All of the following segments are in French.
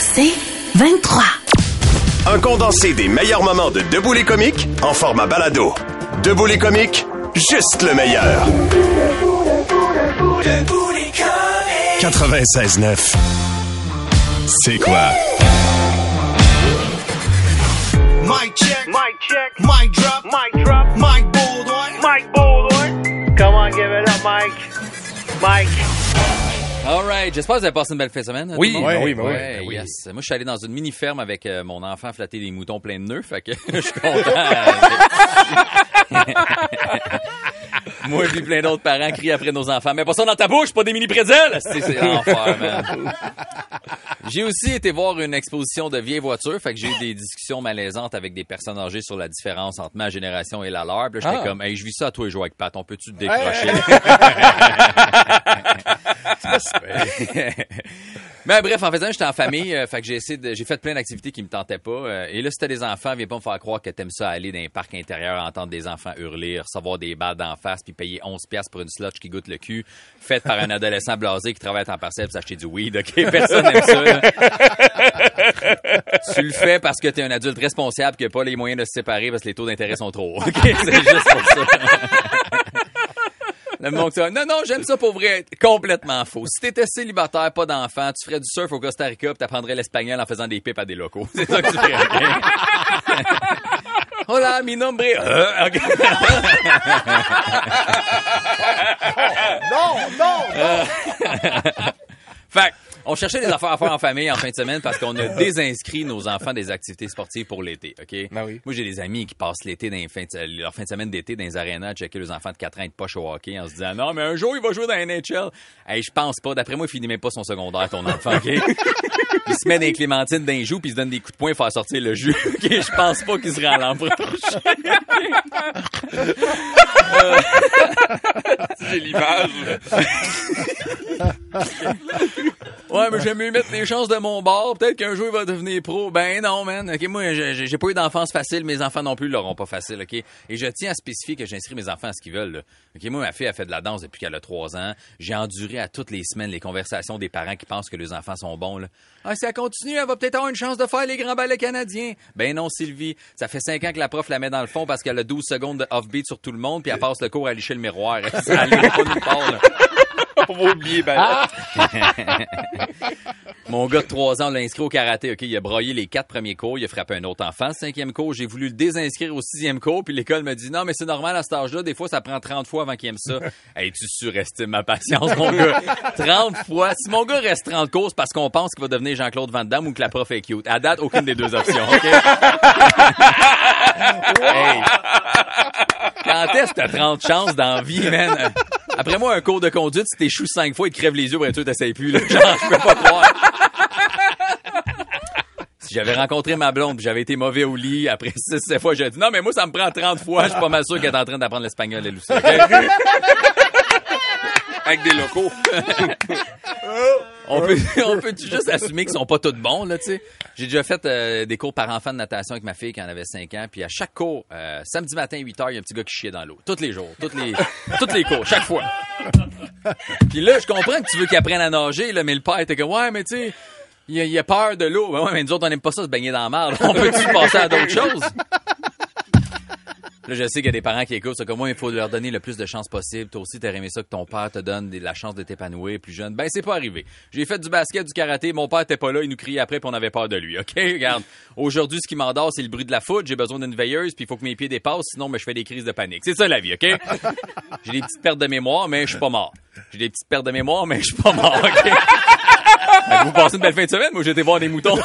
C'est 23. Un condensé des meilleurs moments de Debout les comiques en format balado. Debout les comiques, juste le meilleur. 96.9. C'est quoi? Mic check. Mic check. Mic drop. Mic drop. Mic Baldwin. Mic Baldwin. Come on, give it up, Mike. Mike. Alright, j'espère que vous avez passé une belle fin de semaine. Oui, ben oui, ben oui, Ouais, ben oui. yes. Moi, je suis allé dans une mini-ferme avec euh, mon enfant flatter des moutons pleins de nœuds, fait que je suis content. Moi et plein d'autres parents crient après nos enfants. Mais pas ça dans ta bouche, pas des mini prétzels! C'est l'enfer, man. J'ai aussi été voir une exposition de vieilles voitures, fait que j'ai eu des discussions malaisantes avec des personnes âgées sur la différence entre ma génération et la leur. Puis là, j'étais Ah. comme, hey, je vis ça à toi et jouer avec Pat, on peut-tu te décrocher? Mais bref, en faisant, j'étais en famille, euh, fait que j'ai essayé de, j'ai fait plein d'activités qui me tentaient pas. euh, et là, c'était des enfants, viens pas me faire croire que t'aimes ça aller dans un parc intérieur, entendre des enfants hurler, recevoir des balles d'en face, puis payer 11 pièces pour une slotch qui goûte le cul, faite par un adolescent blasé qui travaille à temps partiel pour s'acheter du weed. Ok, personne n'aime ça. là. tu le fais parce que t'es un adulte responsable qui a pas les moyens de se séparer parce que les taux d'intérêt sont trop hauts. Ok, c'est juste pour ça. Le monde qui dit, non, non, j'aime ça pour vrai. Complètement faux. Si t'étais célibataire, pas d'enfant, tu ferais du surf au Costa Rica pis t'apprendrais l'espagnol en faisant des pipes à des locaux. C'est ça que tu ferais. Hola, mi nombre. Euh, ok. Non, non, Fait on cherchait des affaires à faire en famille en fin de semaine parce qu'on a désinscrit nos enfants des activités sportives pour l'été, OK? Ben oui. Moi, j'ai des amis qui passent l'été dans les de- leur fin de semaine d'été dans les arénas à checker les enfants de 4 ans de poche au hockey en se disant non, mais un jour, il va jouer dans la NHL. Hey, je pense pas. D'après moi, il finit même pas son secondaire, ton enfant, OK? il se met des clémentines d'un joue puis il se donne des coups de poing pour faire sortir le jus. OK? Je pense pas qu'il se rend l'an prochain. j'ai l'image. Ouais, mais j'aime mieux mettre les chances de mon bord. Peut-être qu'un jour, il va devenir pro. Ben non, man. OK, moi, j'ai pas eu d'enfance facile. Mes enfants non plus l'auront pas facile, OK? Et je tiens à spécifier que j'inscris mes enfants à ce qu'ils veulent, là. OK, moi, ma fille a fait de la danse depuis qu'elle a trois ans. J'ai enduré à toutes les semaines les conversations des parents qui pensent que les enfants sont bons, là. Ah, si elle continue, elle va peut-être avoir une chance de faire les grands ballets canadiens. Ben non, Sylvie. Ça fait cinq ans que la prof la met dans le fond parce qu'elle a 12 secondes de off-beat sur tout le monde puis elle passe le cours à licher le miroir. Ça allait pas nulle part, là. On va oublier, ben. Mon gars de 3 ans l'a inscrit au karaté, OK? Il a broyé les quatre premiers cours, il a frappé un autre enfant. Cinquième cours, j'ai voulu le désinscrire au sixième cours, puis l'école me dit non, mais c'est normal à cet âge-là, des fois ça prend 30 fois avant qu'il aime ça. hey, tu surestimes ma patience, mon gars. 30 fois. Si mon gars reste 30 cours, c'est parce qu'on pense qu'il va devenir Jean-Claude Van Damme ou que la prof est cute. À date, aucune des deux options, OK? Hey. Quand est-ce que t'as 30 chances dans la vie, man? Après moi, un cours de conduite, si t'échoues 5 fois, il te crève les yeux pour être sûr t'essayes plus, là. Genre, je peux pas croire. Si j'avais rencontré ma blonde j'avais été mauvais au lit, après 6-7 fois, j'ai dit non, mais moi, ça me prend 30 fois, je suis pas mal sûr qu'elle est en train d'apprendre l'espagnol, elle aussi. Avec des locaux. On peut, on peut juste assumer qu'ils sont pas tous bons, là, tu sais. J'ai déjà fait euh, des cours par enfant de natation avec ma fille quand elle avait 5 ans, puis à chaque cours, euh, samedi matin, 8 h, il y a un petit gars qui chiait dans l'eau. Tous les jours, tous les, tous les cours, chaque fois. Puis là, je comprends que tu veux qu'il apprenne à nager, là, mais le père était comme, ouais, mais tu sais, il a, il a peur de l'eau. Ben ouais, mais nous autres, on n'aime pas ça se baigner dans la merde. On peut-tu passer à d'autres choses? Là, je sais qu'il y a des parents qui écoutent, c'est comme moi, il faut leur donner le plus de chances possible. Toi aussi, t'aurais aimé ça que ton père te donne la chance de t'épanouir plus jeune. Ben, c'est pas arrivé. J'ai fait du basket, du karaté, mon père était pas là, il nous criait après puis on avait peur de lui, OK? Regarde, aujourd'hui, ce qui m'endort, c'est le bruit de la foot, j'ai besoin d'une veilleuse puis il faut que mes pieds dépassent, sinon, ben, je fais des crises de panique. C'est ça la vie, OK? J'ai des petites pertes de mémoire, mais je suis pas mort. J'ai des petites pertes de mémoire, mais je suis pas mort, OK? Vous passez une belle fin de semaine, moi, été voir des moutons.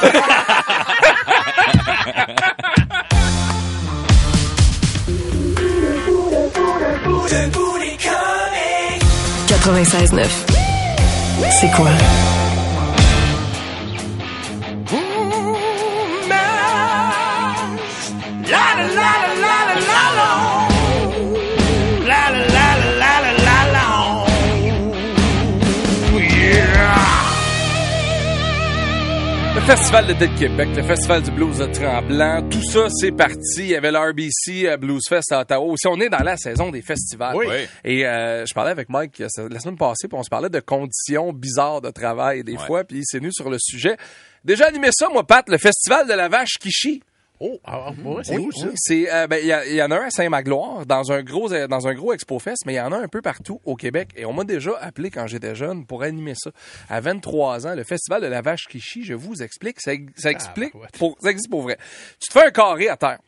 96.9. C'est quoi? Festival d'été de Québec, le Festival du blues de Tremblant, tout ça, c'est parti. Il y avait l'RBC euh, Blues Fest à Ottawa. Aussi, on est dans la saison des festivals. Oui. Et euh, je parlais avec Mike euh, la semaine passée, puis on se parlait de conditions bizarres de travail des Ouais. fois, puis il s'est venu sur le sujet. Déjà animé ça, moi, Pat, le Festival de la vache qui chie. Oh, ah, ouais, c'est Oui, où ça? oui, c'est euh, ben il y, y en a un à Saint-Magloire dans un gros euh, dans un gros Expo Fest, mais il y en a un peu partout au Québec et on m'a déjà appelé quand j'étais jeune pour animer ça. À 23 ans, le festival de la vache qui chie, je vous explique, ça, ça explique pour ça existe pour vrai. Tu te fais un carré à terre.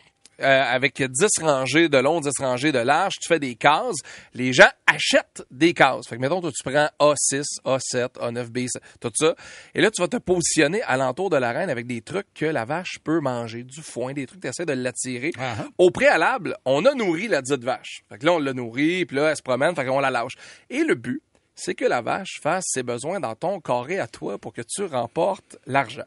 Euh, avec 10 rangées de long, 10 rangées de large, tu fais des cases. Les gens achètent des cases. Fait que, mettons, toi, tu prends A6, A7, A9, B, tout ça. Et là, tu vas te positionner alentour de l'arène avec des trucs que la vache peut manger, du foin, des trucs, tu essaies de l'attirer. Au préalable, on a nourri la dite vache. Fait que là, on l'a nourrie, puis là, elle se promène, fait qu'on la lâche. Et le but, c'est que la vache fasse ses besoins dans ton carré à toi pour que tu remportes l'argent.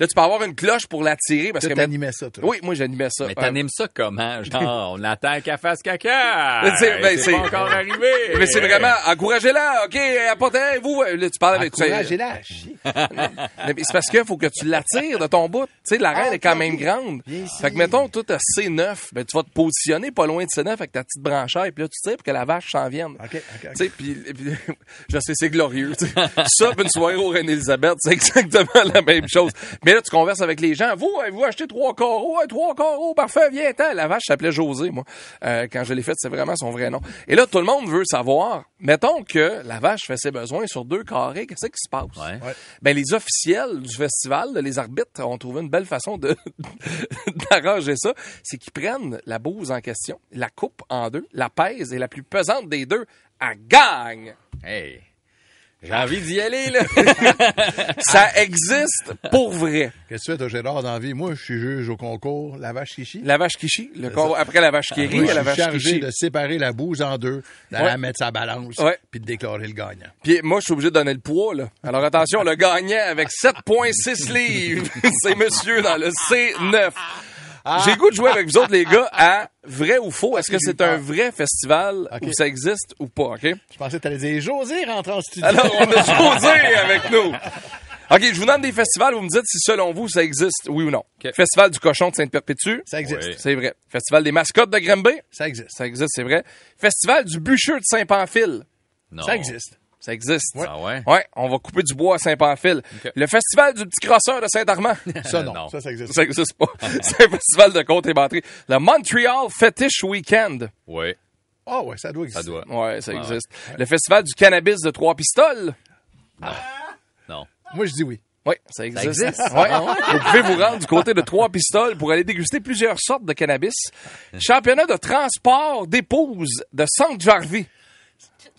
Là, tu peux avoir une cloche pour l'attirer parce Tu que... t'animais ça, toi. Oui, moi, j'animais ça. Mais Euh, t'animes ça comment? Genre, on attend qu'elle fasse caca? Mais c'est- ben, c'est pas encore arrivé. Mais c'est vraiment, encouragez-la, OK, apportez, vous, là, tu parles avec... Encouragez-la c'est parce qu'il faut que tu l'attires de ton bout. Tu sais, la reine Ah, est quand même grande. Bien. Fait que, mettons, toi, t'as C9, ben, tu vas te positionner pas loin de C9 avec ta petite branchère, puis là, tu tires pour que la vache s'en vienne. OK, OK. Tu sais, puis, puis je sais, c'est glorieux. tu sais. Ça, puis une soirée au Reine-Élisabeth, c'est exactement la même chose. Mais là, tu converses avec les gens. Vous, avez-vous acheté trois carreaux? Ouais, trois carreaux, parfait, viens, ten La vache s'appelait José, moi. Euh, quand je l'ai faite, c'est vraiment son vrai nom. Et là, tout le monde veut savoir, mettons que la vache fait ses besoins sur deux carrés, qu'est-ce qui se passe? Ouais. Ben, les officiels du festival, les arbitres, ont trouvé une belle façon de d'arranger ça. C'est qu'ils prennent la bouse en question, la coupent en deux, la pèsent et la plus pesante des deux, elle gagne. Hey. J'ai envie d'y aller, là. Ça existe pour vrai. Qu'est-ce que tu fais, Gérard, dans la vie? Moi, je suis juge au concours, la vache chie. La vache le con- après la vache qui rit, Moi, il y a je la suis vache chargé de séparer la bouse en deux, de Ouais. la mettre sa balance, Ouais. puis de déclarer le gagnant. Puis moi, je suis obligé de donner le poids, là. Alors attention, le gagnant avec 7,6 livres, c'est monsieur dans le C9. J'ai le goût de jouer avec vous autres, les gars, à vrai ou faux. Est-ce que j'ai c'est un peur. vrai festival Ok. où ça existe ou pas, OK? Je pensais que tu allais dire José rentre en studio. Alors, on a José avec nous. OK, je vous donne des festivals, vous me dites si selon vous, ça existe, oui ou non. Festival du cochon de Sainte-Perpétue. ça existe. Oui. C'est vrai. Festival des mascottes de Granby. Ça existe. Ça existe, c'est vrai. Festival du bûcheux de Saint-Pamphile. Non. Ça existe. Ça existe. Ah ouais? Ouais, on va couper du bois à Saint-Pamphile. Le festival du petit crosseur de Saint-Armand. Ça, non. non. Ça, ça existe. ça existe pas. C'est un festival de compte et batterie. Le Montreal Fetish Weekend. Oui, Ah ouais, ça doit exister. ça doit. Ouais, ça existe. Le festival du cannabis de Trois Pistoles. Non. Moi, je dis oui. Oui, ça existe. existe? Ouais. Vous pouvez vous rendre du côté de Trois Pistoles pour aller déguster plusieurs sortes de cannabis. Championnat de transport d'épouses de Sainte-Jarvie.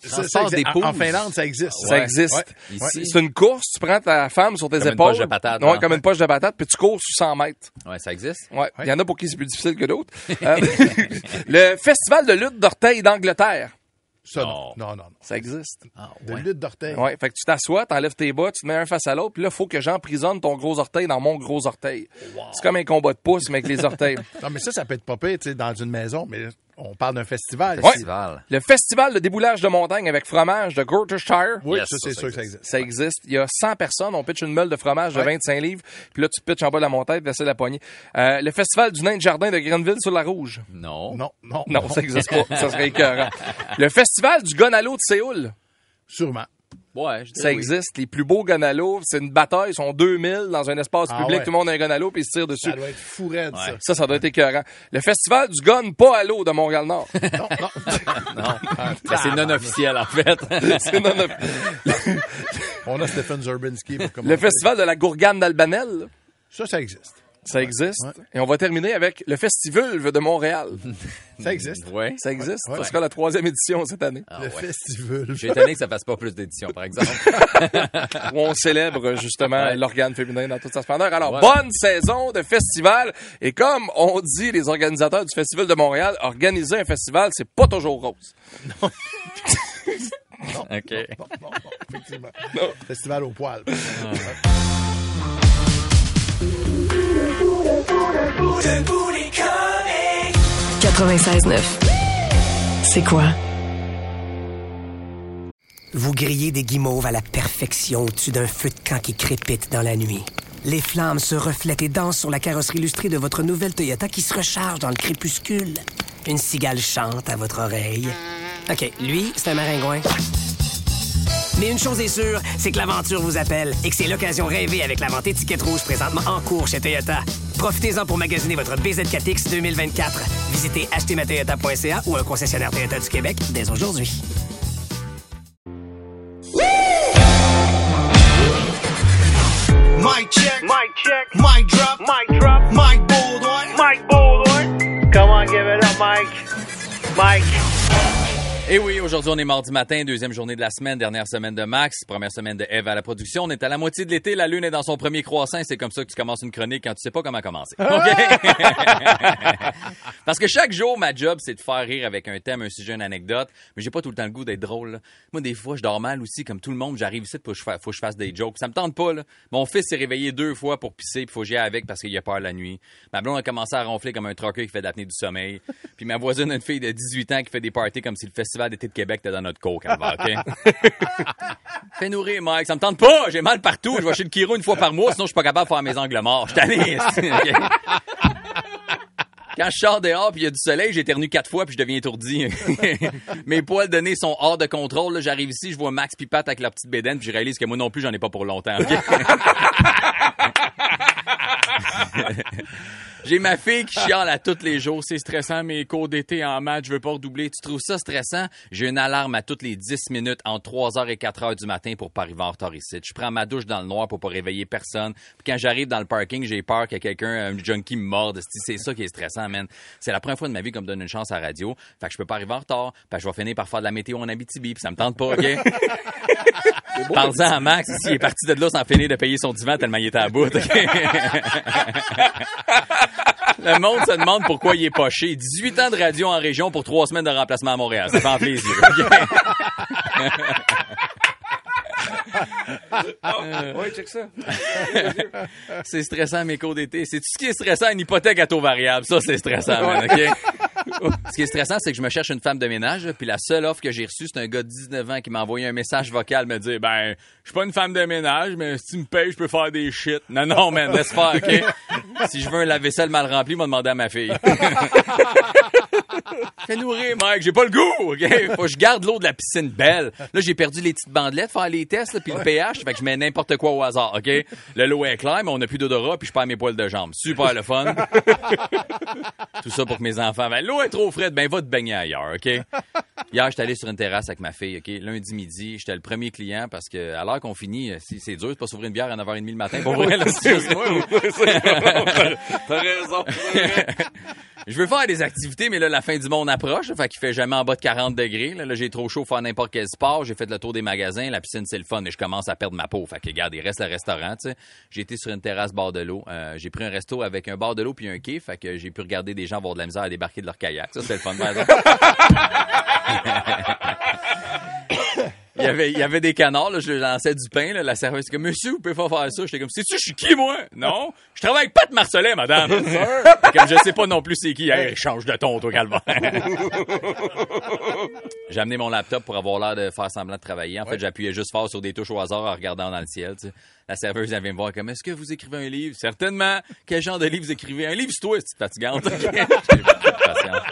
Ça, ça existe. d'épouse. En, en Finlande, ça existe. Ça existe. Ouais. C'est une course, tu prends ta femme sur tes Comme une épaules. poche de patate, Ouais, hein. comme une poche de patate, puis tu cours sur 100 mètres. Ouais, ça existe? Ouais. Il y en a pour qui c'est plus difficile que d'autres. Euh, le festival de lutte d'orteil d'Angleterre. Ça, non. Non. Non, non. Ça existe. Ah, De lutte d'orteil. Ouais. Fait que tu t'assois, t'enlèves tes bas, tu te mets un face à l'autre, puis là, faut que j'emprisonne ton gros orteil dans mon gros orteil. C'est comme un combat de pouce, mais avec les orteils. Non, mais ça, ça peut être pas pire, tu sais, dans une maison, mais on parle d'un festival. Ouais. Festival. Le festival de déboulage de montagne avec fromage de Gloucestershire. Oui, Yes, ça, c'est ça, sûr ça que ça existe. Ça existe. Il y a 100 personnes. On pitch une meule de fromage de Ouais. 25 livres. Puis là, tu pitches en bas de la montagne, tu essaies de la poignée. Euh, le festival du nain de jardin de Grenville sur la Rouge. Non. Non, non. Non, ça existe pas. Ça serait écœurant. Le festival du Gonalo de Séoul. Sûrement. Ouais, je Ça oui. existe. Les plus beaux Gonalos, c'est une bataille. Ils sont 2000 dans un espace Ah public. ouais. Tout le monde a un Gonalo puis ils se tirent dessus. Ça doit être fou raide, ça. Ça, ça doit être écœurant. Le festival du gun pas à l'eau de Montréal-Nord. Non, non. Non. Ben, c'est non officiel, en fait. C'est non- non- On a Stephen Zurbinski pour Le festival de la Gourgane d'Albanel. Ça, ça existe. Ça existe. Ouais. Et on va terminer avec le Festivulve de Montréal. Ça existe. ouais. Ça existe. Ouais. Ça sera la troisième édition cette année. Ah, le ouais. festival. Je suis étonné que ça fasse pas plus d'éditions, par exemple. où on célèbre justement Ouais. l'organe féminin dans toute sa splendeur. Alors, Voilà. bonne saison de festival. Et comme on dit les organisateurs du Festival de Montréal, organiser un festival, c'est pas toujours rose. OK. Non, non, non, effectivement. Festival au poil. 96.9. C'est quoi? Vous grillez des guimauves à la perfection au-dessus d'un feu de camp qui crépite dans la nuit. Les flammes se reflètent et dansent sur la carrosserie illustrée de votre nouvelle Toyota qui se recharge dans le crépuscule. Une cigale chante à votre oreille. OK, lui, c'est un maringouin. Mais une chose est sûre, c'est que l'aventure vous appelle et que c'est l'occasion rêvée avec la vente étiquette rouge présentement en cours chez Toyota. Profitez-en pour magasiner votre BZ4X 2024. Visitez achetermatoyota.ca ou un concessionnaire Toyota du Québec dès aujourd'hui. Mic check. Mic check. Mic drop. Mic drop. Mic Baldwin. Mike Baldwin. Come on, give it up, Mike. Mike. Et oui, aujourd'hui, on est mardi matin, deuxième journée de la semaine, dernière semaine de Max, première semaine de Eve à la production. On est à la moitié de l'été, la lune est dans son premier croissant. C'est comme ça que tu commences une chronique quand tu sais pas comment commencer. OK? Parce que chaque jour, ma job, c'est de faire rire avec un thème, un sujet, une anecdote. Mais j'ai pas tout le temps le goût d'être drôle. là. Moi, des fois, je dors mal aussi, comme tout le monde. J'arrive ici, faut que je fasse, faut que je fasse des jokes. Ça me tente pas, là. Mon fils s'est réveillé deux fois pour pisser, puis faut que j'y aille avec parce qu'il a peur la nuit. Ma blonde a commencé à ronfler comme un trucker qui fait de l'apnée du sommeil. Puis ma voisine a une fille de 18 ans qui fait des parties comme si le festival d'été de Québec était dans notre cour, Calvaire, OK? Fais nourrir, Mike. Ça me tente pas. J'ai mal partout. Je vais chez le chiro une fois par mois, sinon je suis pas capable de faire mes angles morts. Je? Quand je sors dehors puis il y a du soleil, j'éternue quatre fois puis je deviens étourdi. Mes poils de nez sont hors de contrôle. J'arrive ici, je vois Max puis Pat avec leur petite bédaine puis je réalise que moi non plus, j'en ai pas pour longtemps. J'ai ma fille qui chiale à tous les jours. C'est stressant, mes cours d'été en maths, je veux pas redoubler. Tu trouves ça stressant? J'ai une alarme à toutes les 10 minutes entre 3h et 4h du matin pour pas arriver en retard ici. Je prends ma douche dans le noir pour pas réveiller personne. Puis quand j'arrive dans le parking, j'ai peur que quelqu'un, un junkie me morde. C'est ça qui est stressant, man. C'est la première fois de ma vie qu'on me donne une chance à la radio. Fait que je peux pas arriver en retard. Fait que je vais finir par faire de la météo en Abitibi. Puis ça me tente pas, OK? Parle-en à Max, s'il est parti de là sans finir de payer son divan tellement il était à bout. ok? Le monde se demande pourquoi il est poché. 18 ans de radio en région pour trois semaines de remplacement à Montréal. Ça fait plaisir. Oui, check ça. c'est stressant, mes cours d'été. C'est tout ce qui est stressant, une hypothèque à taux variable. Ça, c'est stressant, man, OK? Ce qui est stressant, c'est que je me cherche une femme de ménage, puis la seule offre que j'ai reçue, c'est un gars de 19 ans qui m'a envoyé un message vocal me dire Ben, je suis pas une femme de ménage, mais si tu me payes, je peux faire des shit. Non, non, man, laisse faire, OK? Si je veux un lave-vaisselle mal rempli, m'a demandé à ma fille. Fais nourrir, Mike, j'ai pas le goût, OK? Faut que je garde l'eau de la piscine belle. Là, j'ai perdu les petites bandelettes, faire les tests, là, puis le pH, fait que je mets n'importe quoi au hasard, OK? Le lot est clair, mais on n'a plus d'odorat, puis je perds mes poils de jambes. Super le fun. Tout ça pour que mes enfants, ben, l'eau est trop frette, ben, va te baigner ailleurs, OK? Hier, j'étais allé sur une terrasse avec ma fille, OK? Lundi midi, j'étais le premier client parce que, à l'heure qu'on finit, euh, si c'est dur, c'est pas s'ouvrir une bière à 9h30 le matin. Pour vrai, là, c'est juste- T'as raison. Je veux faire des activités, mais là, la fin du monde approche. Fait qu'il fait jamais en bas de 40 degrés. Là, Là, j'ai trop chaud pour faire n'importe quel sport. J'ai fait le tour des magasins. La piscine, c'est le fun. Et je commence à perdre ma peau. Fait que, regarde, il reste le restaurant, tu sais. J'ai été sur une terrasse bord de l'eau. Euh, j'ai pris un resto avec un bord de l'eau puis un quai. Fait que j'ai pu regarder des gens avoir de la misère à débarquer de leur kayak. Ça, c'est le fun. Il y, avait, il y avait des canards, là, je lançais du pain, là, la serveuse, comme, monsieur, vous pouvez pas faire ça. J'étais comme, sais-tu, je suis qui, moi? Non. Je travaille avec Pat Marcelet, madame. comme je sais pas non plus c'est qui. Hey, change de ton, toi. J'ai amené mon laptop pour avoir l'air de faire semblant de travailler. En fait, j'appuyais juste fort sur des touches au hasard en regardant dans le ciel, tu sais. La serveuse, elle vient me voir comme, est-ce que vous écrivez un livre? Certainement. Quel genre de livre vous écrivez? Un livre, c'est toi, c'est fatigante. J'ai beaucoup de patience.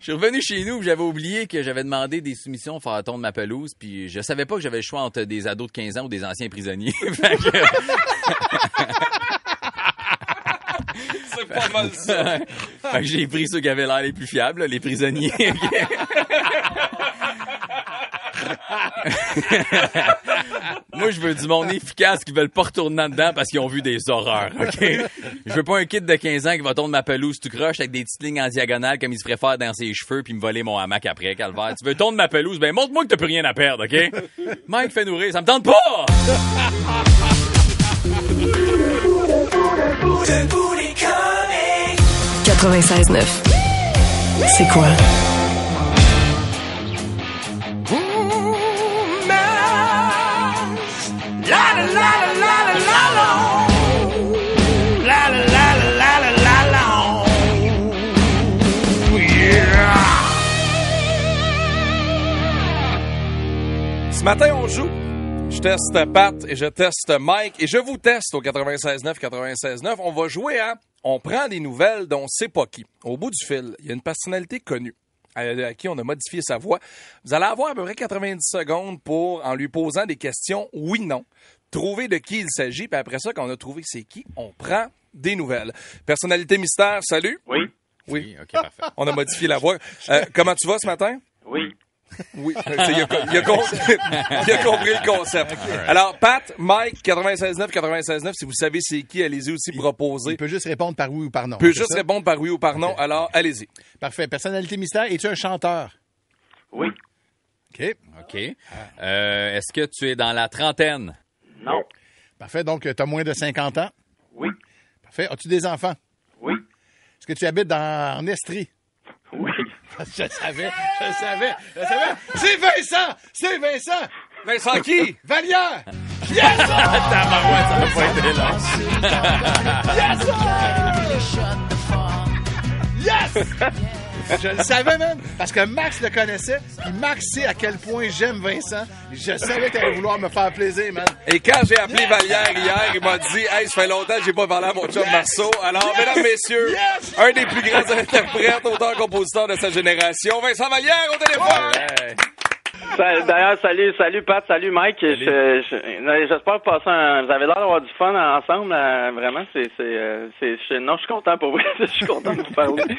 Je suis revenu chez nous, j'avais oublié que j'avais demandé des soumissions pour faire tondre ma pelouse, puis je savais pas que j'avais le choix entre des ados de 15 ans ou des anciens prisonniers. C'est pas mal ça. fait que j'ai pris ceux qui avaient l'air les plus fiables, là, les prisonniers. Moi, je veux du monde efficace qui veulent pas retourner dedans parce qu'ils ont vu des horreurs, OK? Je veux pas un kid de 15 ans qui va tondre ma pelouse tout croche avec des petites lignes en diagonale comme il se préfère dans ses cheveux puis me voler mon hamac après, calvaire. Tu veux tondre ma pelouse? Ben, montre-moi que t'as plus rien à perdre, OK? Mike fait nourrir, ça me tente pas! Debout les comiques. 96.9. C'est quoi? Matin, on joue. Je teste Pat et je teste Mike et je vous teste au 96.9, 96.9. On va jouer à On prend des nouvelles dont c'est pas qui. Au bout du fil, il y a une personnalité connue à, à qui on a modifié sa voix. Vous allez avoir à peu près 90 secondes pour, en lui posant des questions oui-non, trouver de qui il s'agit. Puis après ça, quand on a trouvé c'est qui, on prend des nouvelles. Personnalité mystère, salut. Oui. Oui. OK, parfait. On a modifié la voix. Euh, comment tu vas ce matin? Oui. Oui, il a, il a com- il a compris le concept. Alors, Pat, Mike, 96.9, 96.9, si vous savez c'est qui, allez-y aussi proposer. Il peut juste répondre par oui ou par non. peut c'est juste ça? répondre par oui ou par non, alors allez-y. Parfait. Personnalité mystère, es-tu un chanteur? Oui. OK. OK. Euh, Est-ce que tu es dans la trentaine? Non. Parfait. Donc, tu as moins de 50 ans? Oui. Parfait. As-tu des enfants? Oui. Est-ce que tu habites dans, en Estrie? Oui. Je savais, je savais, je savais. C'est Vincent! C'est Vincent! Vincent qui? Vallière! Tabarouette, ça va pas été long. Yes! Je le savais même, parce que Max le connaissait, puis Max sait à quel point j'aime Vincent. Je savais qu'elle allait vouloir me faire plaisir, man. Et quand j'ai appelé Vallière hier, il m'a dit Hey, ça fait longtemps que j'ai pas parlé à mon chum Marceau. Alors, mesdames, messieurs, Yes! un des plus grands interprètes, auteurs, compositeurs de sa génération, Vincent Vallière au téléphone. Ouais. D'ailleurs, salut, salut Pat, salut Mike. Je- je- J'espère passer un. Vous avez l'air d'avoir du fun ensemble. euh, vraiment, c'est, c'est, euh, je- non, je suis content pour vous. je suis content de vous parler.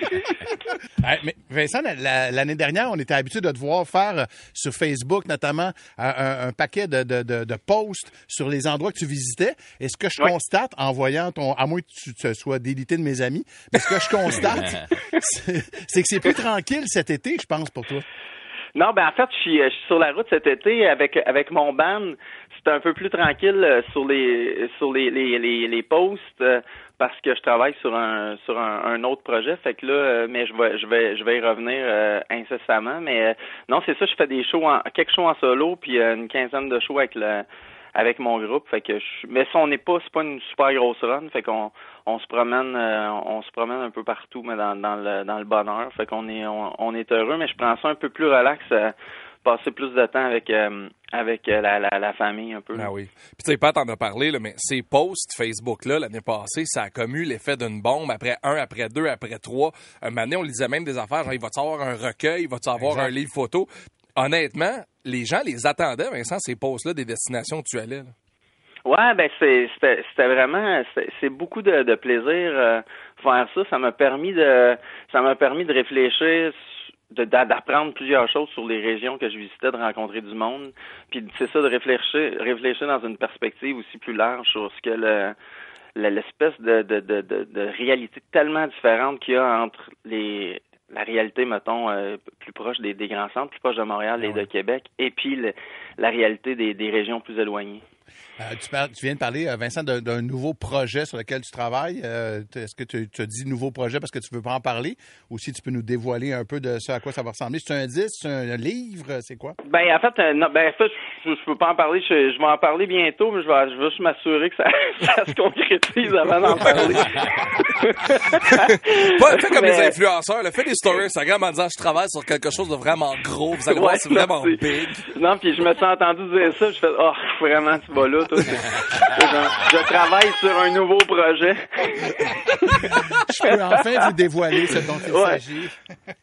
Hey, mais Vincent, la- la- l'année dernière, on était habitué de te voir faire euh, sur Facebook, notamment, un, paquet de, de- de- de posts sur les endroits que tu visitais. Et ce que je constate en voyant ton, à moins que tu te sois délité de mes amis, mais ce que je constate, c'est c'est que c'est plus tranquille cet été, je pense, pour toi. Non, ben en fait, je suis, je suis sur la route cet été avec avec mon band. C'est un peu plus tranquille euh, sur les sur les les les, les posts euh, parce que je travaille sur un sur un, autre projet. Fait que là, euh, mais je vais je vais je vais y revenir incessamment. Mais non, c'est ça. Je fais des shows, en, quelques shows en solo, puis une quinzaine de shows avec le avec mon groupe. Fait que je, mais ça, on n'est pas c'est pas une super grosse run. Fait qu'on on se promène euh, on se promène un peu partout mais dans, dans le dans le bonheur fait qu'on est on, on est heureux mais je prends ça un peu plus relax euh, passer plus de temps avec euh, avec euh, la, la, la famille un peu Ah oui. Puis tu sais, Pat en a parlé, là, mais ces posts Facebook-là, l'année passée, ça a commu l'effet d'une bombe après un, après deux, après trois. Un moment donné, on lisait même des affaires, genre, il va-tu avoir un recueil, il va-tu avoir Exact. un livre photo? Honnêtement, les gens les attendaient, Vincent, ces posts-là, des destinations où tu allais. là? Ouais, ben c'était vraiment c'est beaucoup de, plaisir euh, faire ça. Ça m'a permis de ça m'a permis de réfléchir de- d'a- d'apprendre plusieurs choses sur les régions que je visitais, de rencontrer du monde. Puis c'est ça de réfléchir réfléchir dans une perspective aussi plus large sur ce que le le- l'espèce de, de, de, de réalité tellement différente qu'il y a entre les la réalité, mettons, euh, plus proche des, des grands centres, plus proche de Montréal et de Québec, et puis le- la réalité des, des régions plus éloignées. Euh, tu, parles- tu viens de parler, euh, Vincent, d'un nouveau projet sur lequel tu travailles. Euh, Est-ce que tu, tu as dit nouveau projet parce que tu veux pas en parler? Ou si tu peux nous dévoiler un peu de ce à quoi ça va ressembler? C'est un disque, c'est un livre, c'est quoi? Ben en fait, euh, non, ben en fait, je, je peux pas en parler. Je, je vais en parler bientôt, mais je vais, je vais juste m'assurer que ça, ça se concrétise avant d'en parler. Pas, fais comme Mais- les influenceurs, là, fais des stories Instagram en disant je travaille sur quelque chose de vraiment gros. Vous allez voir, Ouais, c'est non, vraiment big. Non, puis je me suis entendu dire ça, je fais oh vraiment tu vas là, C'est- c'est je travaille sur un nouveau projet. Je peux enfin vous dévoiler ce dont il Ouais. s'agit.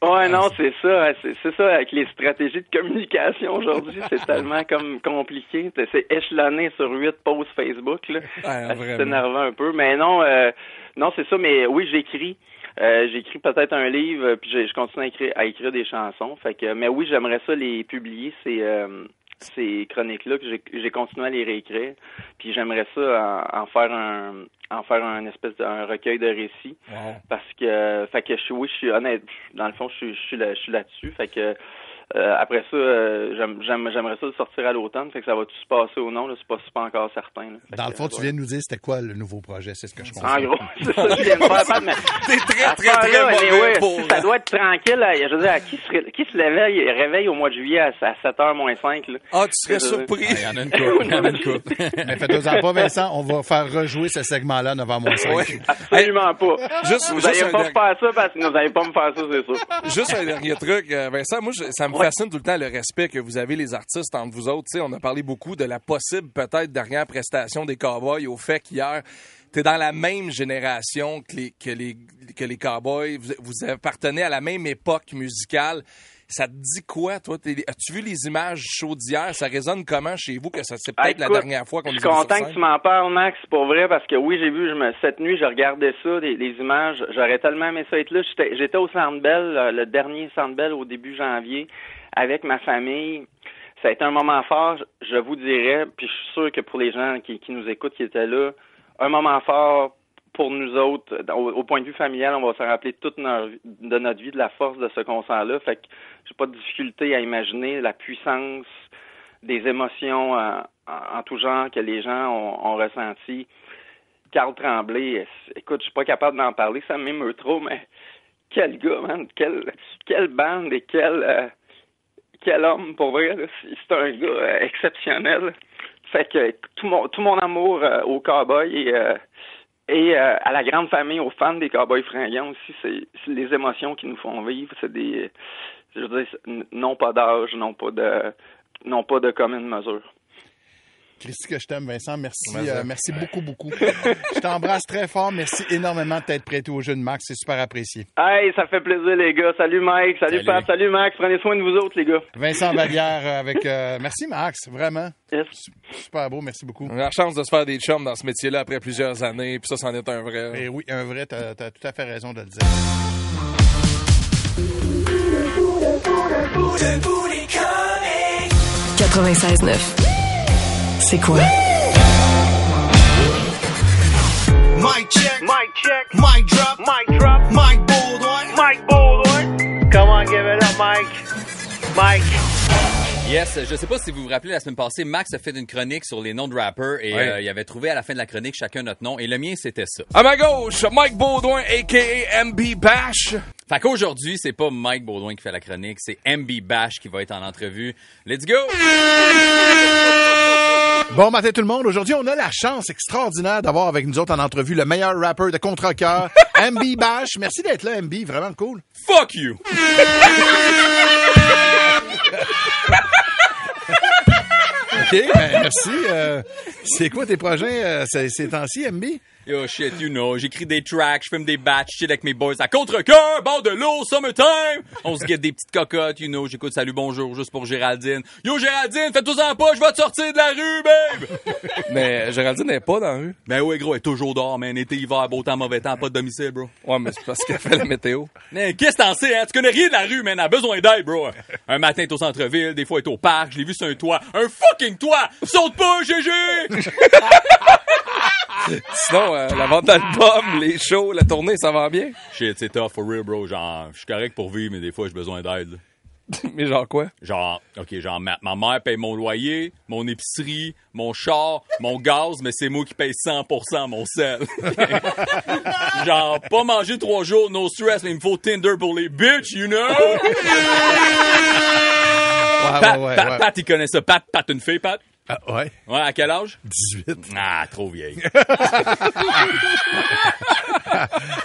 Ouais, non, c'est ça, c'est c'est ça avec les stratégies de communication aujourd'hui, c'est tellement comme compliqué, c'est échelonné sur huit posts Facebook Ah, c'est énervant un peu, mais non, euh, non, c'est ça, mais oui, j'écris. Euh, j'écris peut-être un livre, puis j'ai- je continue à écrire, à écrire des chansons. Fait que, mais oui, j'aimerais ça les publier, ces, euh, ces chroniques-là, que j'ai- j'ai continué à les réécrire. Puis j'aimerais ça en, en faire un en faire un espèce de un recueil de récits. Wow. Parce que fait que je suis oui, je suis honnête, dans le fond, je suis je suis là, je suis là-dessus. Fait que euh, après ça, euh, j'aime- j'aime- j'aimerais ça le sortir à l'automne. Fait que ça va tout se passer ou non, là, c'est pas, c'est pas encore certain. là. Dans le fond, euh, tu viens de nous dire c'était quoi le nouveau projet, c'est ce que je comprends. en gros, c'est ça que je viens de faire. Mais T'es très, très, très mauvais pour... Ça doit être tranquille. là. Je veux dire, à qui se, qui se réveille, réveille au mois de juillet à, à 7h moins 5? Là? Ah, tu serais surpris. Il y en a une coupe. Il y en a une coupe. Mais faites-en pas, Vincent, on va faire rejouer ce segment-là 9h 5. Ouais. Absolument pas. Juste, Vous n'allez un pas me faire ça parce que vous n'allez pas me faire ça, c'est sûr. Juste un dernier truc, euh, Vincent, moi, je- ça me me fascine tout le temps le respect que vous avez les artistes entre vous autres. Tu sais, on a parlé beaucoup de la possible peut-être dernière prestation des Cowboys au fait qu'hier tu es dans la même génération que les que les que les Cowboys, vous, vous appartenez à la même époque musicale. Ça te dit quoi, toi? As-tu vu les images chaudes d'hier? Ça résonne comment chez vous que ça c'est Ah, peut-être la écoute, dernière fois qu'on Je les suis a vus sur content que tu m'en parles, Max, pour vrai, parce que oui, j'ai vu, je me, cette nuit, je regardais ça, les, les images. J'aurais tellement aimé ça être là. J'étais, au Centre Bell, euh, le dernier Centre Bell au début janvier, avec ma famille. Ça a été un moment fort, je- je vous dirais, puis je suis sûr que pour les gens qui, qui nous écoutent, qui étaient là, un moment fort pour nous autres, au, au point de vue familial, on va se rappeler toute notre, de notre vie, de la force de ce concert-là. Fait que j'ai pas de difficulté à imaginer la puissance des émotions euh, en, tout genre que les gens ont, ont ressenti? Carl Tremblay, écoute, je suis pas capable d'en parler, ça m'émeut trop, mais quel gars, man, quelle, quelle bande et quel, euh, quel homme, pour vrai, c'est un gars euh, exceptionnel. Fait que tout mon, tout mon amour euh, aux cowboys et, et à la grande famille, aux fans des cowboys fringants aussi, c'est les émotions qui nous font vivre. C'est des, je veux dire, non pas d'âge, non pas de, non pas de commune mesure. Christy, que je t'aime, Vincent. Merci, euh, merci beaucoup, beaucoup. je t'embrasse très fort. Merci énormément de t'être prêté au jeu de Max. C'est super apprécié. Hey, ça fait plaisir, les gars. Salut, Mike. Salut, Salut. Pat. Salut, Max. Prenez soin de vous autres, les gars. Vincent Vallière euh, avec. euh, merci, Max. Vraiment. Yes. Super beau. Merci beaucoup. On a la chance de se faire des chums dans ce métier-là après plusieurs années, puis ça, c'en est un vrai. Et oui, un vrai, t'as as tout à fait raison de le dire. 96.9. C'est quoi? Mic check. Mic check. Mic drop. Mic drop. Mic Baldwin. Mic Baldwin. Come on, give it up, Mike. Mike. Yes, je sais pas si vous vous rappelez la semaine passée, Max a fait une chronique sur les noms de rappers et euh, il avait trouvé à la fin de la chronique chacun notre nom et le mien c'était ça. À ma gauche, Mike Baudouin, a.k.a. MB Bash. Fait qu'aujourd'hui, c'est pas Mike Baudouin qui fait la chronique, c'est MB Bash qui va être en entrevue. Let's go! Bon matin tout le monde. Aujourd'hui, on a la chance extraordinaire d'avoir avec nous autres en entrevue le meilleur rappeur de contre-cœur, MB Bash. Merci d'être là, MB. Vraiment cool. Fuck you! OK, ben, merci. Euh, c'est quoi tes projets euh, ces, ces temps-ci, MB? Yo, shit, you know, j'écris des tracks, je filme des batchs, shit avec mes boys à contre-cœur, bord de l'eau, summertime! On se guette des petites cocottes, you know, j'écoute Salut Bonjour juste pour Géraldine. Yo, Géraldine, fais-toi-en pas, je vais te sortir de la rue, babe! Mais Géraldine n'est pas dans la rue. Ben ouais, gros, elle est toujours dehors, man. Été, hiver, beau temps, mauvais temps, pas de domicile, bro. Ouais, mais c'est parce qu'elle fait la météo. Mais qu'est-ce que t'en sais, hein? Tu connais rien de la rue, man. Elle a besoin d'aide, bro. Un matin, elle est au centre-ville, des fois, elle est au parc. Je l'ai vu sur un toit. Un fucking toit! Saute pas, GG! Sinon, euh, la vente d'albums, les shows, la tournée, ça va bien? Shit, c'est tough, for real, bro. Genre, je suis correct pour vivre, mais des fois, j'ai besoin d'aide. Mais genre quoi? Genre, OK, genre, ma, ma mère paye mon loyer, mon épicerie, mon char, mon gaz, mais c'est moi qui paye 100% mon sel. genre, pas manger trois jours, no stress, mais il me faut Tinder pour les bitches, you know? Pat, ouais, ouais, Pat, ouais. Pat, il connaît ça. Pat, Pat, une fille, Pat? Ah, ouais. Ouais, à quel âge? 18. Ah, trop vieille.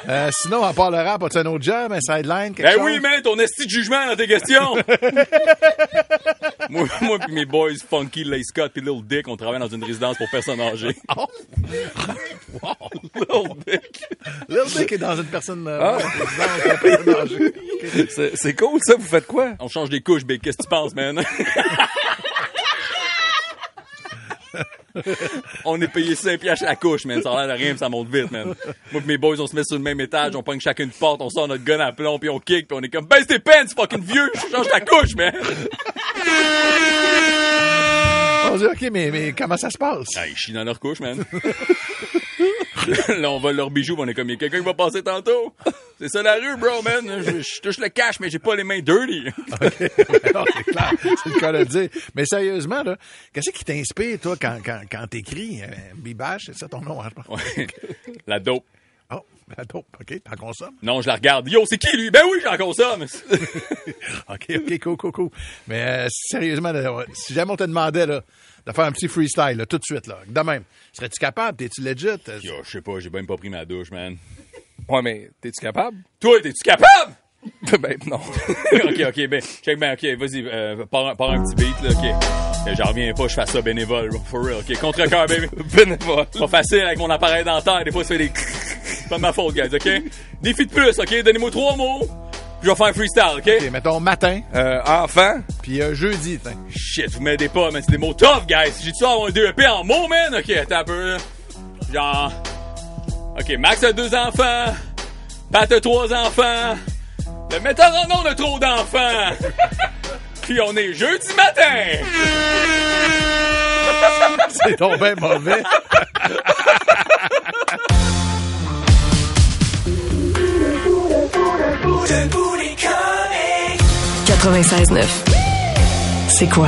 Euh, sinon, à part le rap, as-tu un autre job, un sideline, quelque Ben chose? oui, man, ton esti de jugement dans tes questions. moi, moi pis mes boys Funky, Lay Scott pis Lil Dick, on travaille dans une résidence pour personnes âgées. Oh. Lil Dick. Lil Dick est dans une personne... euh, Ah. résidence, un peu âgée. Ok. C'est cool, ça. Vous faites quoi? On change des couches, Big. Qu'est-ce que tu penses, man? on est payé 5 piastres la couche, man. Ça a l'air de rien, pis ça monte vite, man. Moi pis mes boys, on se met sur le même étage, on pogne chacun une porte, on sort notre gun à plomb, puis on kick, puis on est comme, baisse tes pants, fucking vieux, change ta couche, man. On dit, OK, mais, mais comment ça se passe? Ah, ils chient dans leur couche, man. Là, on vole leurs bijoux, pis on est comme, il y a quelqu'un qui va passer tantôt. C'est ça la rue, bro, man. Je, je touche le cash, mais j'ai pas les mains dirty. Non, c'est clair, c'est le cas de le dire. Mais sérieusement, là, qu'est-ce qui t'inspire, toi, quand, quand, quand t'écris? Euh, Bibash, c'est ça ton nom, hein, je pense. Ouais. La dope. Oh, la dope, OK, t'en consommes? Non, je la regarde. Yo, c'est qui, lui? Ben oui, j'en consomme. OK, OK, cool, cool, cool. Mais euh, sérieusement, là, si jamais on te demandait là, de faire un petit freestyle là, tout de suite, là, de même, serais-tu capable? T'es-tu legit? Yo, je sais pas, j'ai même pas pris ma douche, man. Ouais, mais t'es-tu capable? Toi, t'es-tu capable? ben, non. ok, ok, ben, check, ben, ok, vas-y, euh, pars, un- pars un petit beat, là, ok. Euh, J'en reviens pas, je fais ça bénévole, for real, ok. Contre cœur, baby. bénévole. Pas facile avec mon appareil dentaire, des fois, ça fait des. C'est pas de ma faute, guys, ok? Défi de plus, ok? Donnez-moi trois mots. Je vais faire un freestyle, ok? OK, mettons matin, Euh, enfant. puis euh, jeudi, tiens. Shit, vous m'aidez pas, man. C'est des mots tough, guys. J'ai-tu avoir un DEP en mots, man? Ok, attends un peu. Genre. Ok, Max a deux enfants. Pat a trois enfants. Le metteur en nom a trop d'enfants. Puis on est jeudi matin. C'est bien mauvais. Debout les comiques. 96.9. C'est quoi?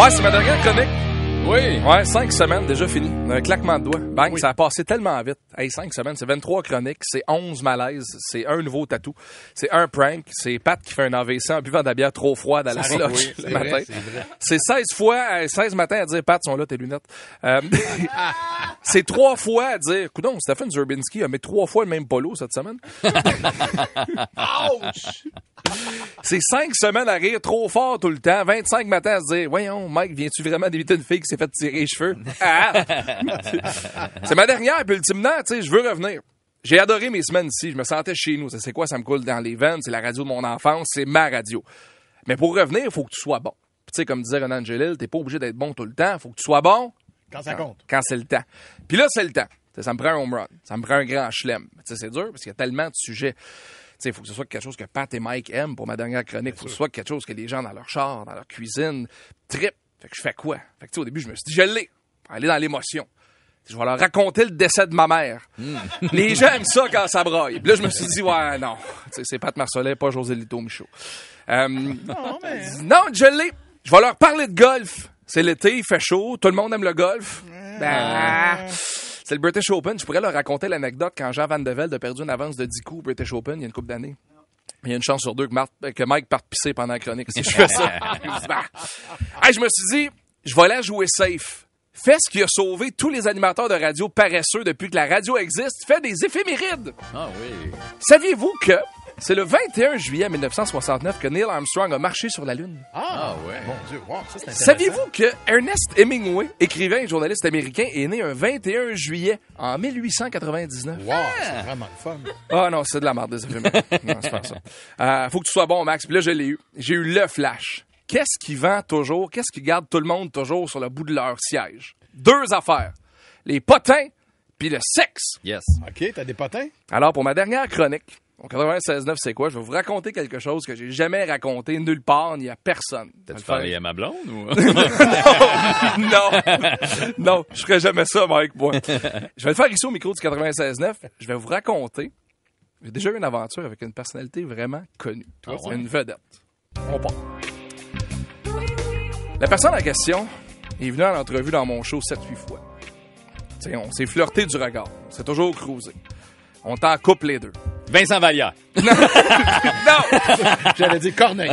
Ouais, c'est ma dernière chronique. Oui. Ouais, cinq semaines déjà fini. Un claquement de doigts. Bang, ça a passé tellement vite. Hey, cinq semaines, c'est 23 chroniques, c'est 11 malaises, c'est un nouveau tatou, c'est un prank, c'est Pat qui fait un AVC en buvant de la bière trop froide à la oui, le c'est matin. c'est vrai. C'est 16 fois, euh, 16 matins à dire Pat, sont là tes lunettes. Euh, c'est trois fois à dire Coudon, Stephen Zurbinski a mis trois fois le même polo cette semaine. C'est cinq semaines à rire trop fort tout le temps. 25 matins à se dire, voyons, Mike, viens-tu vraiment d'éviter une fille qui s'est fait tirer les cheveux? Ah! c'est ma dernière, puis ultimement, tu sais, je veux revenir. J'ai adoré mes semaines ici. Je me sentais chez nous. C'est quoi? Ça me coule dans les veines? C'est la radio de mon enfance. C'est ma radio. Mais pour revenir, il faut que tu sois bon. Puis, tu sais, comme disait Renan Angelil, t'es pas obligé d'être bon tout le temps. Il faut que tu sois bon Quand ça compte. quand c'est le temps. Puis là, c'est le temps. T'sais, ça me prend un home run. Ça me prend un grand chelem. Tu sais, c'est dur parce qu'il y a tellement de sujets. Il faut que ce soit quelque chose que Pat et Mike aiment pour ma dernière chronique. Il faut que ce soit quelque chose que les gens dans leur char, dans leur cuisine, trip. Fait que je fais quoi? Fait que, tu sais, au début, je me suis dit, je l'ai. Aller dans l'émotion. Je vais leur raconter le décès de ma mère. Les gens aiment ça quand ça braille. Puis là, je me suis dit, ouais, non. Tu sais, c'est Pat Marcelet, pas José Lito Michaud. Euh, non, je l'ai. Je vais leur parler de golf. C'est l'été, il fait chaud, tout le monde aime le golf. Ben, c'est le British Open. Je pourrais leur raconter l'anecdote quand Jean Van de Velde a perdu une avance de 10 coups au British Open il y a une couple d'années. Il y a une chance sur deux que, Mike parte pisser pendant la chronique si je fais ça. Hey, je me suis dit, je vais aller jouer safe. Fais ce qui a sauvé tous les animateurs de radio paresseux depuis que la radio existe. Fais des éphémérides. Ah oui. Saviez-vous que c'est le 21 juillet 1969 que Neil Armstrong a marché sur la Lune? Ah, ouais. Mon Dieu, wow, ça c'est intéressant. Saviez-vous que Ernest Hemingway, écrivain et journaliste américain, est né un 21 juillet en 1899? Wow, c'est vraiment le fun. Ah non, c'est de la merde des non, c'est pas ça. Euh, faut que tu sois bon, Max. Puis là, je l'ai eu. J'ai eu le flash. Qu'est-ce qui vend toujours? Qu'est-ce qui garde tout le monde toujours sur le bout de leur siège? Deux affaires. Les potins puis le sexe. Yes. OK, t'as des potins? Alors, pour ma dernière chronique, au 96.9, c'est quoi? Je vais vous raconter quelque chose que j'ai jamais raconté nulle part ni à personne. T'as-tu parlé à ma blonde ou? non, non, je ferai jamais ça, Mike. Moi. Je vais le faire ici au micro du 96.9. Je vais vous raconter. J'ai déjà eu une aventure avec une personnalité vraiment connue. Ah ouais? Une vedette. On part. La personne en question est venue à l'entrevue dans mon show 7-8 fois. T'sais, on s'est flirté du regard. On s'est toujours cruisé. On t'en couple les deux. Vincent Vallière. Non! J'avais dit Corneille.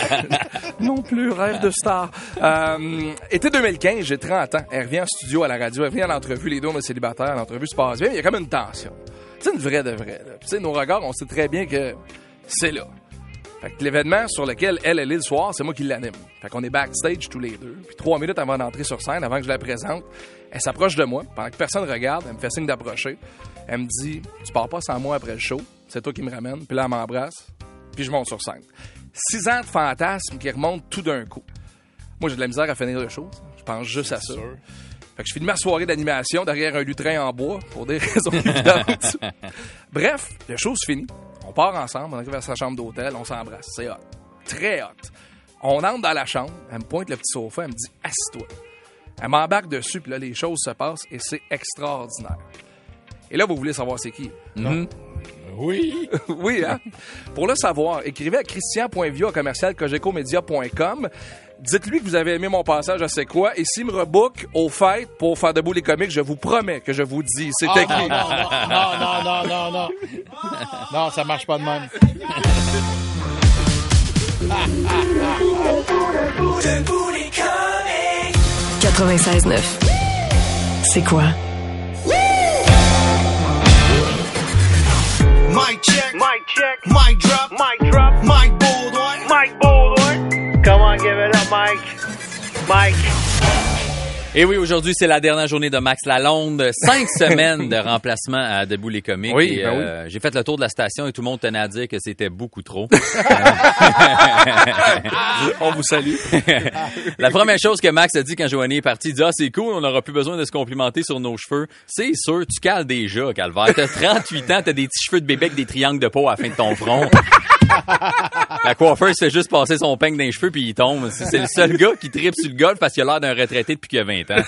non plus, rêve de star. Euh, été 2015, j'ai 30 ans. Elle revient en studio à la radio, elle revient à l'entrevue, les deux, on est célibataires, l'entrevue se passe bien, mais il y a comme une tension. C'est une vraie de vraie. là. Puis, Tu sais, nos regards, on sait très bien que c'est là. Fait que l'événement sur lequel elle, elle est le soir, c'est moi qui l'anime. Fait qu'on est backstage tous les deux. Puis trois minutes avant d'entrer sur scène, avant que je la présente, elle s'approche de moi. Pendant que personne regarde, elle me fait signe d'approcher. Elle me dit Tu pars pas sans moi après le show. C'est toi qui me ramène. Puis là, elle m'embrasse. Puis je monte sur scène. Six ans de fantasmes qui remontent tout d'un coup. Moi, j'ai de la misère à finir le show. Je pense juste à ça. Fait que je finis ma soirée d'animation derrière un lutrin en bois pour des raisons évidentes. Bref, le show se finit. On part ensemble, on arrive à sa chambre d'hôtel, on s'embrasse. C'est hot. Très hot. On entre dans la chambre, elle me pointe le petit sofa, elle me dit Assis-toi. Elle m'embarque dessus, puis là, les choses se passent et c'est extraordinaire. Et là, vous voulez savoir c'est qui? Mhm. Oui. oui, hein? Pour le savoir, écrivez à christian.vio commercial. Dites-lui que vous avez aimé mon passage à C'est quoi et s'il me rebook au fait pour faire debout les comiques, je vous promets que je vous dis, c'était Ah, qui? non, non, non, non, non, non. Non, ça marche pas de même. Debout les comiques. 96.9. C'est quoi? Mic check. Mic check. Mic drop. Mic drop. Mic Baldwin. Mike Baldwin. Come on, give it up, Mike. Mike. Et oui, aujourd'hui, c'est la dernière journée de Max Lalonde. Cinq semaines de remplacement à Debout les comiques. Oui, ben euh, J'ai fait le tour de la station et tout le monde tenait à dire que c'était beaucoup trop. On vous salue. la première chose que Max a dit quand Joanie est partie, il dit « Ah, c'est cool, on n'aura plus besoin de se complimenter sur nos cheveux. » C'est sûr, tu cales déjà, Calvaire. T'as 38 ans, t'as des petits cheveux de bébé avec des triangles de peau à la fin de ton front. La coiffeuse fait juste passer son peigne dans les cheveux puis il tombe. C'est le seul gars qui tripe sur le golf parce qu'il a l'air d'un retraité depuis qu'il a 20 ans.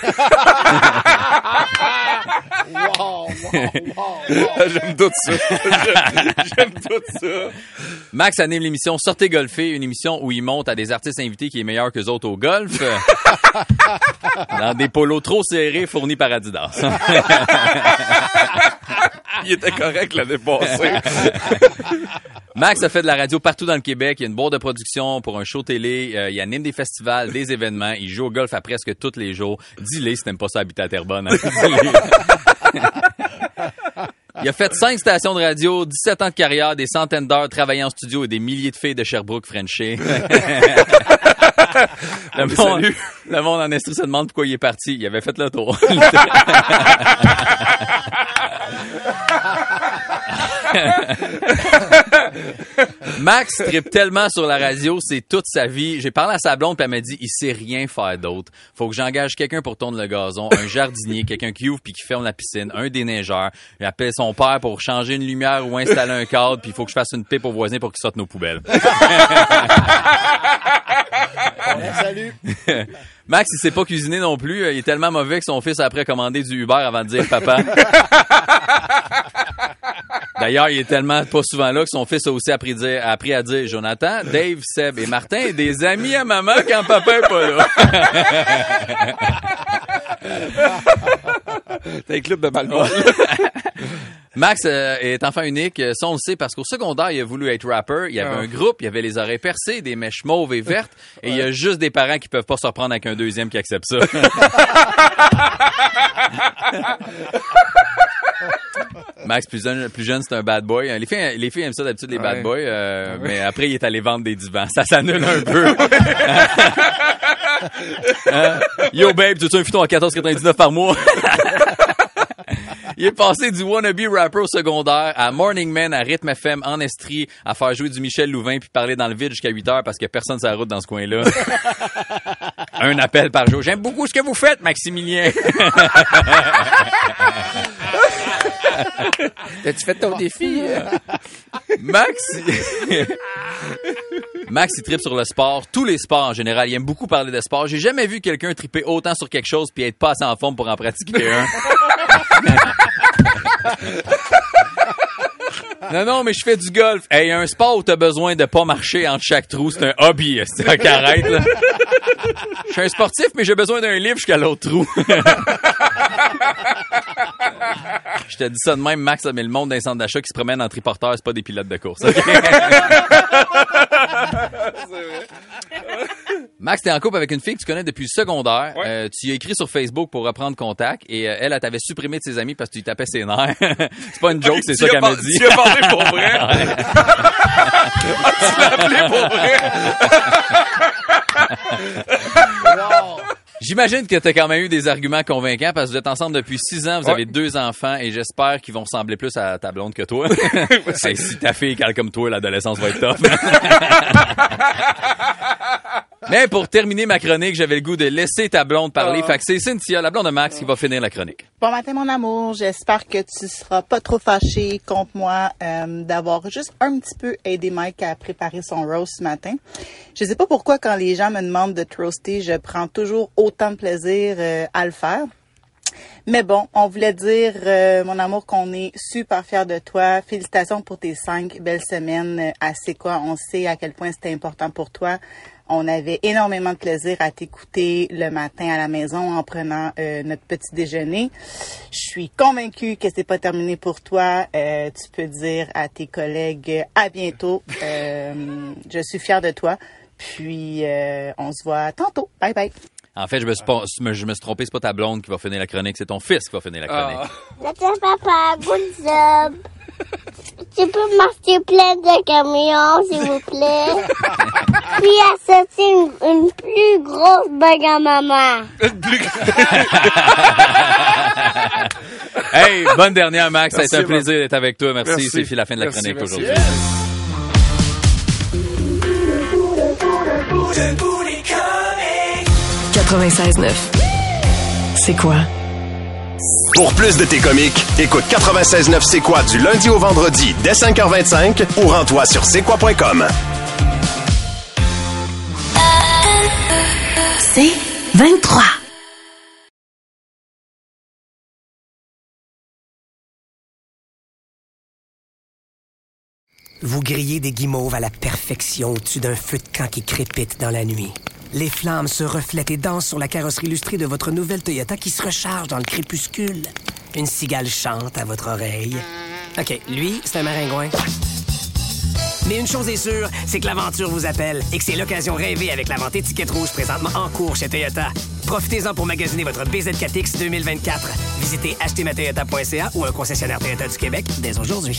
Wow, wow, wow, J'aime tout ça. J'aime- J'aime tout ça. Max anime l'émission Sortez golfer, une émission où il monte à des artistes invités qui est meilleur que les autres au golf. dans des polos trop serrés fournis par Adidas. Il était correct l'année passée. Max a fait de la radio partout dans le Québec. Il y a une boîte de production pour un show télé. Euh, il anime des festivals, des événements. Il joue au golf à presque tous les jours. Dis-le si t'aimes pas ça habiter à Terrebonne. hein. Il a fait cinq stations de radio, 17 ans de carrière, des centaines d'heures travaillant en studio et des milliers de filles de Sherbrooke Frenché. le, monde, le monde en Estrie se demande pourquoi il est parti. Il avait fait le tour. Max tripe tellement sur la radio, c'est toute sa vie. J'ai parlé à sa blonde, puis elle m'a dit, il sait rien faire d'autre. Faut que j'engage quelqu'un pour tourner le gazon, un jardinier, quelqu'un qui ouvre puis qui ferme la piscine, un déneigeur. Il appelle son père pour changer une lumière ou installer un cadre, puis il faut que je fasse une pipe au voisin pour qu'il sorte nos poubelles. Salut. Max, il sait pas cuisiner non plus. Il est tellement mauvais que son fils a après commandé du Uber avant de dire papa. D'ailleurs, il est tellement pas souvent là que son fils a aussi appris, dire- appris à dire Jonathan, Dave, Seb et Martin, des amis à maman quand papa est pas là. T'as un club de Malmont. Max euh, est enfant unique, euh, ça on le sait parce qu'au secondaire, il a voulu être rapper, il y avait Ah. un groupe, il y avait les oreilles percées, des mèches mauves et vertes, et il y a juste des parents qui peuvent pas se reprendre avec un deuxième qui accepte ça. Max, plus jeune, plus jeune c'est un bad boy. Les filles, les filles aiment ça d'habitude, les bad boys, euh, mais après, il est allé vendre des divans. Ça s'annule un peu. Hein? Yo, babe, tu veux un futon à 14,99 par mois? Il est passé du wannabe rapper au secondaire à Morning Man, à Rhythm FM, en Estrie, à faire jouer du Michel Louvain puis parler dans le vide jusqu'à 8 heures parce que personne la route dans ce coin-là. Un appel par jour. J'aime beaucoup ce que vous faites, Maximilien. T'as-tu fait ton défi? Max, Max, il tripe sur le sport, tous les sports en général. Il aime beaucoup parler de sport. J'ai jamais vu quelqu'un triper autant sur quelque chose puis être pas assez en forme pour en pratiquer un. Non, non, mais je fais du golf. Hey, un sport où t'as besoin de pas marcher entre chaque trou, c'est un hobby. C'est un arrête, là. Je suis un sportif, mais j'ai besoin d'un livre jusqu'à l'autre trou. Je te dis ça de même, Max, mais le monde d'un centre d'achat qui se promène en triporteur, c'est pas des pilotes de course. Max, t'es en couple avec une fille que tu connais depuis le secondaire. Euh, tu as écrit sur Facebook pour reprendre contact et euh, elle, elle t'avait supprimé de ses amis parce que tu lui tapais ses nerfs. c'est pas une joke, c'est ça qu'elle m'a dit. tu as parlé pour vrai? Ah, tu l'as appelé pour vrai? J'imagine que t'as quand même eu des arguments convaincants parce que vous êtes ensemble depuis six ans, vous Ouais. avez deux enfants et j'espère qu'ils vont ressembler plus à ta blonde que toi. Hey, si ta fille cale comme toi, l'adolescence va être tough. Mais pour terminer ma chronique, j'avais le goût de laisser ta blonde parler. Ah. Fait que c'est Cynthia, la blonde de Max, qui va finir la chronique. Bon matin, mon amour. J'espère que tu seras pas trop fâché contre moi euh, d'avoir juste un petit peu aidé Mike à préparer son roast ce matin. Je sais pas pourquoi quand les gens me demandent de te roaster, je prends toujours autant de plaisir euh, à le faire. Mais bon, on voulait dire, euh, mon amour, qu'on est super fiers de toi. Félicitations pour tes cinq belles semaines euh, à C'est quoi. On sait à quel point c'était important pour toi. On avait énormément de plaisir à t'écouter le matin à la maison en prenant euh, notre petit déjeuner. Je suis convaincue que c'est pas terminé pour toi. Euh, tu peux dire à tes collègues euh, à bientôt. Euh, je suis fière de toi. Puis euh, on se voit tantôt. Bye bye. En fait, je me suis, pas- je me suis trompé, c'est pas ta blonde qui va finir la chronique, c'est ton fils qui va finir la chronique. Attends, papa, good job. Tu peux m'acheter plein de camions, s'il vous plaît? Puis acheter une, une plus grosse bague à maman. Hey, bonne dernière, Max. Merci, ça a été un plaisir d'être avec toi. Merci. Merci. C'est fini la fin de la Merci, chronique aujourd'hui. Yes. 96.9. C'est quoi? Pour plus de tes comiques, écoute 96.9 C'est quoi du lundi au vendredi dès 5h25 ou rends-toi sur c'est quoi.com. C'est 23. Vous grillez des guimauves à la perfection au-dessus d'un feu de camp qui crépite dans la nuit. Les flammes se reflètent et dansent sur la carrosserie illustrée de votre nouvelle Toyota qui se recharge dans le crépuscule. Une cigale chante à votre oreille. OK, lui, c'est un maringouin. Mais une chose est sûre, c'est que l'aventure vous appelle et que c'est l'occasion rêvée avec la vente étiquette rouge présentement en cours chez Toyota. Profitez-en pour magasiner votre BZ4X 2024. Visitez achetermatoyota.ca ou un concessionnaire Toyota du Québec dès aujourd'hui.